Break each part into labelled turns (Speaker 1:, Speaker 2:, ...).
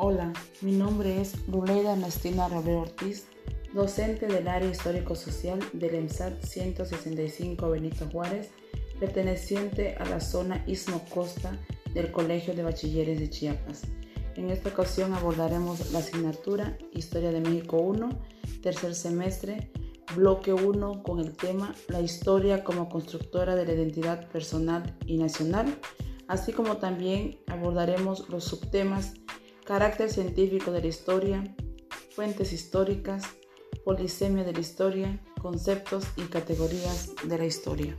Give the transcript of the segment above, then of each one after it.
Speaker 1: Hola, mi nombre es Ruleida Ernestina Robert Ortiz, docente del área histórico-social del EMSAT 165 Benito Juárez, perteneciente a la zona Istmo Costa del Colegio de Bachilleres de Chiapas. En esta ocasión abordaremos la asignatura Historia de México 1, tercer semestre, bloque 1 con el tema La historia como constructora de la identidad personal y nacional, así como también abordaremos los subtemas carácter científico de la historia, fuentes históricas, polisemia de la historia, conceptos y categorías de la historia.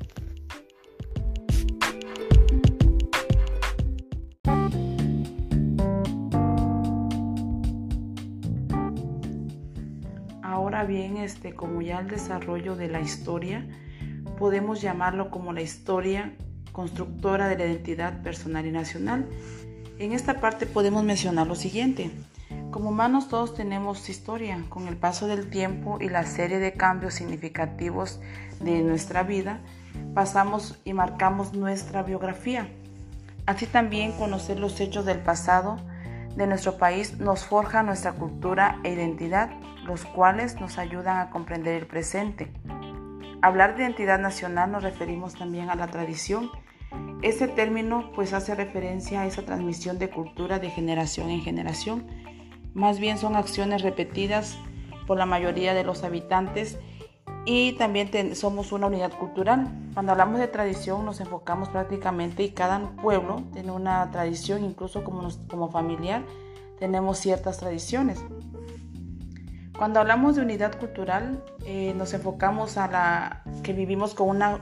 Speaker 1: Ahora bien, este, como ya el desarrollo de la historia, podemos llamarlo como la historia constructora de la identidad personal y nacional, en esta parte podemos mencionar lo siguiente. Como humanos todos tenemos historia. Con el paso del tiempo y la serie de cambios significativos de nuestra vida, pasamos y marcamos nuestra biografía. Así también conocer los hechos del pasado de nuestro país nos forja nuestra cultura e identidad, los cuales nos ayudan a comprender el presente. Hablar de identidad nacional nos referimos también a la tradición este término pues hace referencia a esa transmisión de cultura de generación en generación. Más bien son acciones repetidas por la mayoría de los habitantes y también somos una unidad cultural. Cuando hablamos de tradición nos enfocamos prácticamente y cada pueblo tiene una tradición, incluso como, como familiar tenemos ciertas tradiciones. Cuando hablamos de unidad cultural eh, nos enfocamos a la que vivimos con una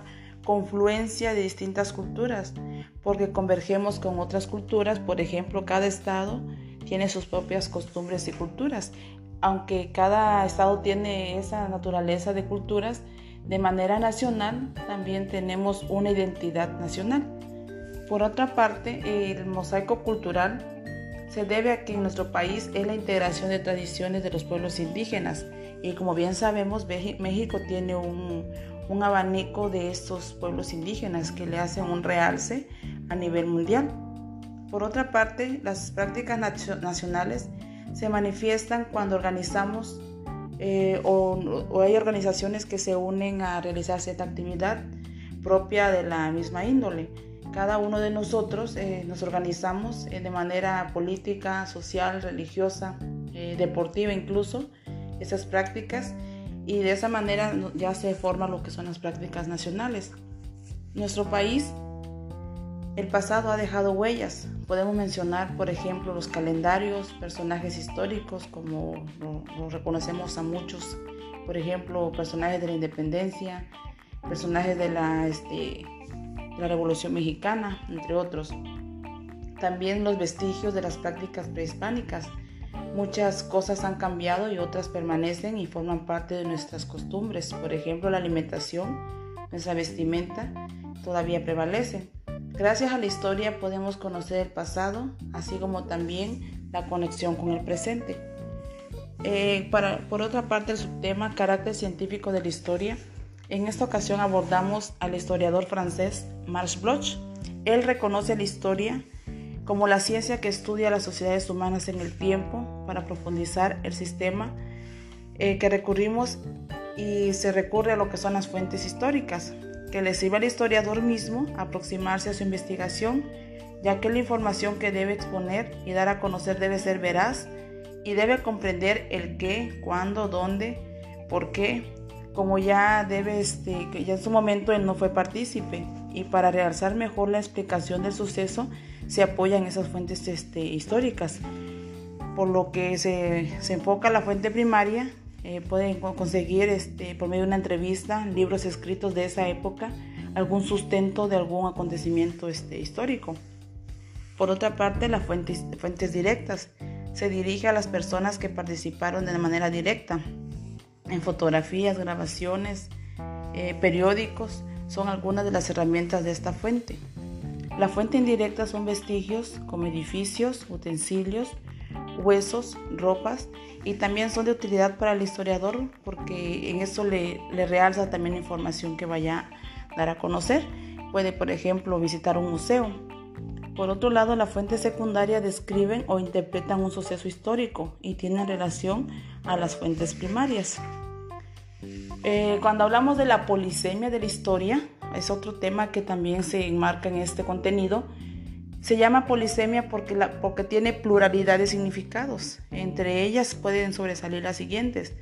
Speaker 1: confluencia de distintas culturas, porque convergemos con otras culturas, por ejemplo, cada estado tiene sus propias costumbres y culturas, aunque cada estado tiene esa naturaleza de culturas, de manera nacional también tenemos una identidad nacional. Por otra parte, el mosaico cultural se debe a que en nuestro país es la integración de tradiciones de los pueblos indígenas y como bien sabemos, México tiene un, un abanico de estos pueblos indígenas que le hacen un realce a nivel mundial. Por otra parte, las prácticas nacionales se manifiestan cuando organizamos eh, o, hay organizaciones que se unen a realizar cierta actividad propia de la misma índole. Cada uno de nosotros eh, nos organizamos eh, de manera política, social, religiosa, deportiva incluso, esas prácticas y de esa manera ya se forman lo que son las prácticas nacionales. Nuestro país, el pasado ha dejado huellas. Podemos mencionar, por ejemplo, los calendarios, personajes históricos, como lo, reconocemos a muchos, por ejemplo, personajes de la independencia, personajes este, de la Revolución Mexicana, entre otros. También los vestigios de las prácticas prehispánicas Muchas cosas han cambiado y otras permanecen y forman parte de nuestras costumbres. Por ejemplo, la alimentación, nuestra vestimenta todavía prevalece. Gracias a la historia podemos conocer el pasado, así como también la conexión con el presente. Eh, por otra parte, el subtema carácter científico de la historia. En esta ocasión abordamos al historiador francés Marx Bloch. Él reconoce la historia como la ciencia que estudia las sociedades humanas en el tiempo para profundizar el sistema eh, que recurrimos y se recurre a lo que son las fuentes históricas, que le sirve al historiador mismo aproximarse a su investigación, ya que la información que debe exponer y dar a conocer debe ser veraz y debe comprender el qué, cuándo, dónde, por qué, como ya debe, este, que ya en su momento él no fue partícipe, y para realzar mejor la explicación del suceso, se apoyan esas fuentes este, históricas. Por lo que se, se enfoca la fuente primaria, eh, pueden conseguir este, por medio de una entrevista, libros escritos de esa época, algún sustento de algún acontecimiento este, histórico. Por otra parte, las fuentes, fuentes directas se dirige a las personas que participaron de manera directa en fotografías, grabaciones, eh, periódicos, son algunas de las herramientas de esta fuente. La fuente indirecta son vestigios como edificios, utensilios, huesos, ropas y también son de utilidad para el historiador porque en eso le, realza también información que vaya a dar a conocer. Puede, por ejemplo, visitar un museo. Por otro lado, las fuentes secundarias describen o interpretan un suceso histórico y tienen relación a las fuentes primarias. Eh, cuando hablamos de la polisemia de la historia, es otro tema que también se enmarca en este contenido. Se llama polisemia porque, porque tiene pluralidad de significados. Entre ellas pueden sobresalir las siguientes.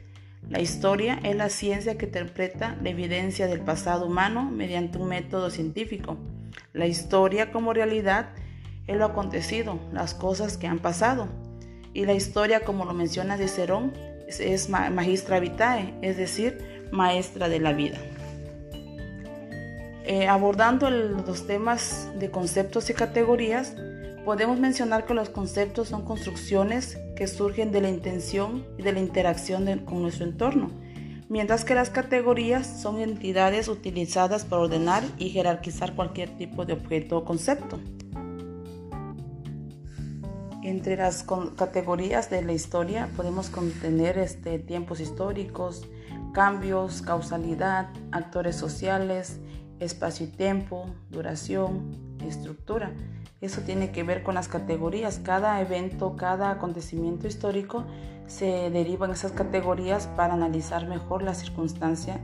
Speaker 1: La historia es la ciencia que interpreta la evidencia del pasado humano mediante un método científico. La historia como realidad es lo acontecido, las cosas que han pasado. Y la historia, como lo menciona Cicerón, es magistra vitae, es decir, maestra de la vida. Eh, abordando los temas de conceptos y categorías, podemos mencionar que los conceptos son construcciones que surgen de la intención y de la interacción con nuestro entorno, mientras que las categorías son entidades utilizadas para ordenar y jerarquizar cualquier tipo de objeto o concepto. Entre las categorías de la historia podemos contener este, tiempos históricos, cambios, causalidad, actores sociales, espacio y tiempo, duración, estructura. Eso tiene que ver con las categorías. Cada evento, cada acontecimiento histórico se deriva en esas categorías para analizar mejor la circunstancia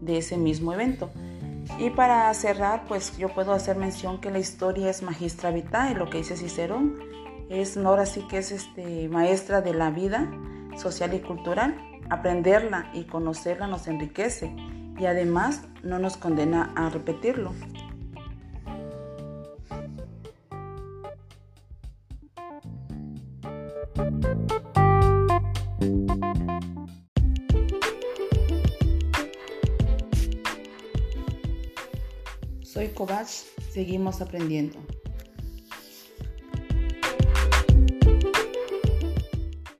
Speaker 1: de ese mismo evento. Y para cerrar, pues yo puedo hacer mención que la historia es magistra vitae, lo que dice Cicerón, es ahora sí que es este, maestra de la vida social y cultural. Aprenderla y conocerla nos enriquece y además no nos condena a repetirlo. Soy Kovacs, seguimos aprendiendo.